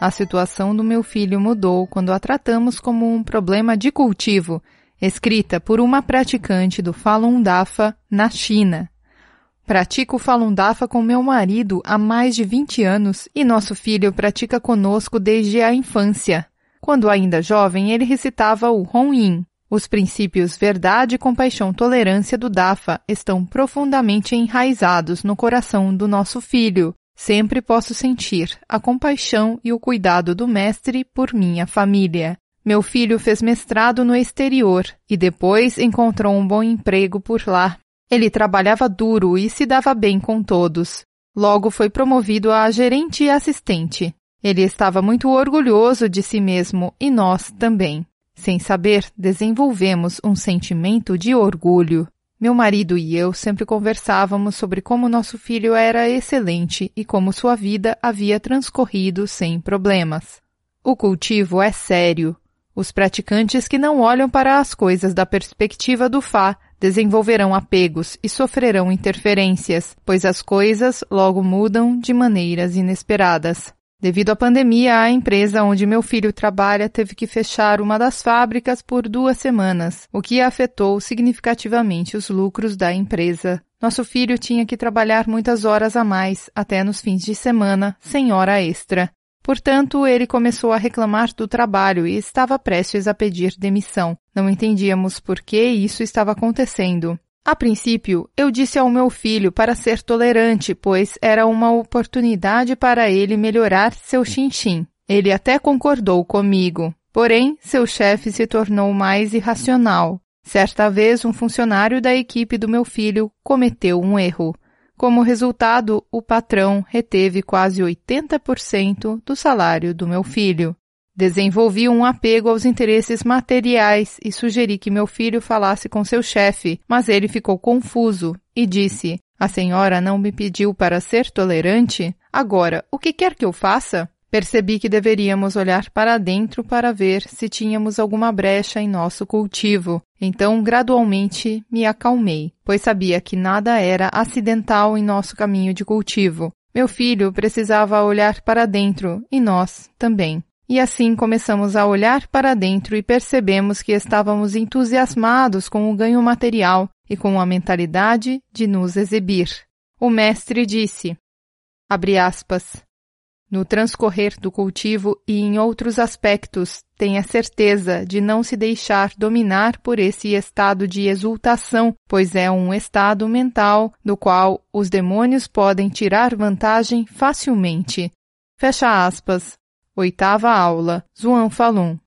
A situação do meu filho mudou quando a tratamos como um problema de cultivo, escrita por uma praticante do Falun Dafa na China. Pratico Falun Dafa com meu marido há mais de 20 anos e nosso filho pratica conosco desde a infância. Quando ainda jovem, ele recitava o Hon Yin, os princípios verdade, compaixão, tolerância do DAFA estão profundamente enraizados no coração do nosso filho. Sempre posso sentir a compaixão e o cuidado do mestre por minha família. Meu filho fez mestrado no exterior e depois encontrou um bom emprego por lá. Ele trabalhava duro e se dava bem com todos. Logo foi promovido a gerente e assistente. Ele estava muito orgulhoso de si mesmo e nós também. Sem saber, desenvolvemos um sentimento de orgulho. Meu marido e eu sempre conversávamos sobre como nosso filho era excelente e como sua vida havia transcorrido sem problemas. O cultivo é sério. Os praticantes que não olham para as coisas da perspectiva do Fá desenvolverão apegos e sofrerão interferências, pois as coisas logo mudam de maneiras inesperadas. Devido à pandemia, a empresa onde meu filho trabalha teve que fechar uma das fábricas por duas semanas, o que afetou significativamente os lucros da empresa. Nosso filho tinha que trabalhar muitas horas a mais, até nos fins de semana, sem hora extra. Portanto, ele começou a reclamar do trabalho e estava prestes a pedir demissão. Não entendíamos por que isso estava acontecendo. A princípio, eu disse ao meu filho para ser tolerante, pois era uma oportunidade para ele melhorar seu chinchim. Ele até concordou comigo. Porém, seu chefe se tornou mais irracional. Certa vez, um funcionário da equipe do meu filho cometeu um erro. Como resultado, o patrão reteve quase 80% do salário do meu filho. Desenvolvi um apego aos interesses materiais e sugeri que meu filho falasse com seu chefe, mas ele ficou confuso e disse: A senhora não me pediu para ser tolerante? Agora, o que quer que eu faça? Percebi que deveríamos olhar para dentro para ver se tínhamos alguma brecha em nosso cultivo. Então, gradualmente, me acalmei, pois sabia que nada era acidental em nosso caminho de cultivo. Meu filho precisava olhar para dentro e nós também. E assim começamos a olhar para dentro e percebemos que estávamos entusiasmados com o ganho material e com a mentalidade de nos exibir. O mestre disse, abre aspas, no transcorrer do cultivo e em outros aspectos, tenha certeza de não se deixar dominar por esse estado de exultação, pois é um estado mental do qual os demônios podem tirar vantagem facilmente. Fecha aspas. Oitava aula, Zuan Falun.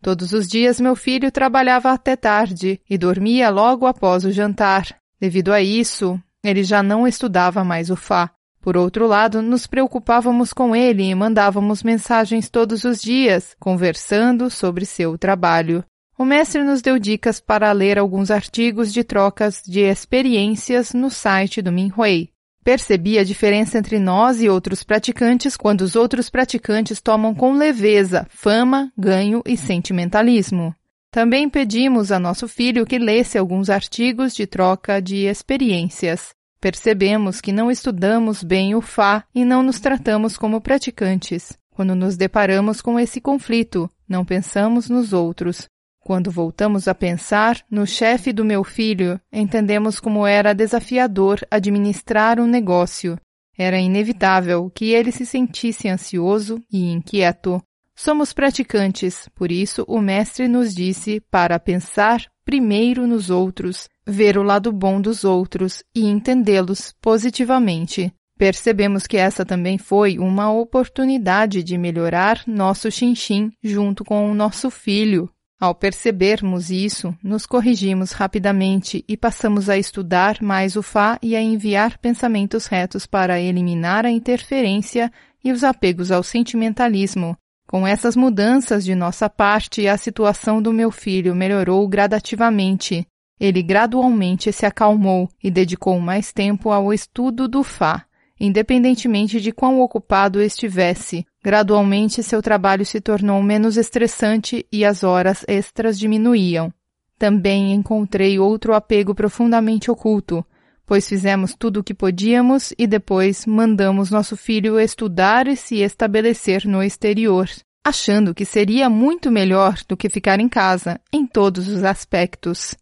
Todos os dias meu filho trabalhava até tarde e dormia logo após o jantar. Devido a isso, ele já não estudava mais o Fá. Por outro lado, nos preocupávamos com ele e mandávamos mensagens todos os dias, conversando sobre seu trabalho. O mestre nos deu dicas para ler alguns artigos de trocas de experiências no site do Minhui. Percebi a diferença entre nós e outros praticantes quando os outros praticantes tomam com leveza fama, ganho e sentimentalismo. Também pedimos a nosso filho que lesse alguns artigos de troca de experiências. Percebemos que não estudamos bem o Fá e não nos tratamos como praticantes. Quando nos deparamos com esse conflito, não pensamos nos outros, quando voltamos a pensar no chefe do meu filho, entendemos como era desafiador administrar um negócio. Era inevitável que ele se sentisse ansioso e inquieto. Somos praticantes, por isso o Mestre nos disse para pensar primeiro nos outros, ver o lado bom dos outros e entendê-los positivamente. Percebemos que essa também foi uma oportunidade de melhorar nosso chinchim junto com o nosso filho, ao percebermos isso, nos corrigimos rapidamente e passamos a estudar mais o Fá e a enviar pensamentos retos para eliminar a interferência e os apegos ao sentimentalismo. Com essas mudanças de nossa parte, a situação do meu filho melhorou gradativamente. Ele gradualmente se acalmou e dedicou mais tempo ao estudo do Fá, independentemente de quão ocupado estivesse. Gradualmente seu trabalho se tornou menos estressante e as horas extras diminuíam. Também encontrei outro apego profundamente oculto, pois fizemos tudo o que podíamos e depois mandamos nosso filho estudar e se estabelecer no exterior, achando que seria muito melhor do que ficar em casa, em todos os aspectos.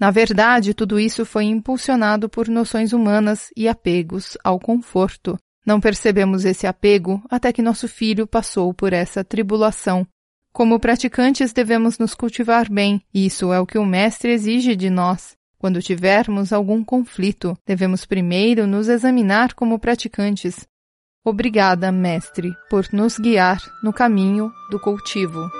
Na verdade, tudo isso foi impulsionado por noções humanas e apegos ao conforto. Não percebemos esse apego até que nosso filho passou por essa tribulação. Como praticantes, devemos nos cultivar bem, e isso é o que o Mestre exige de nós. Quando tivermos algum conflito, devemos primeiro nos examinar como praticantes. Obrigada, Mestre, por nos guiar no caminho do cultivo.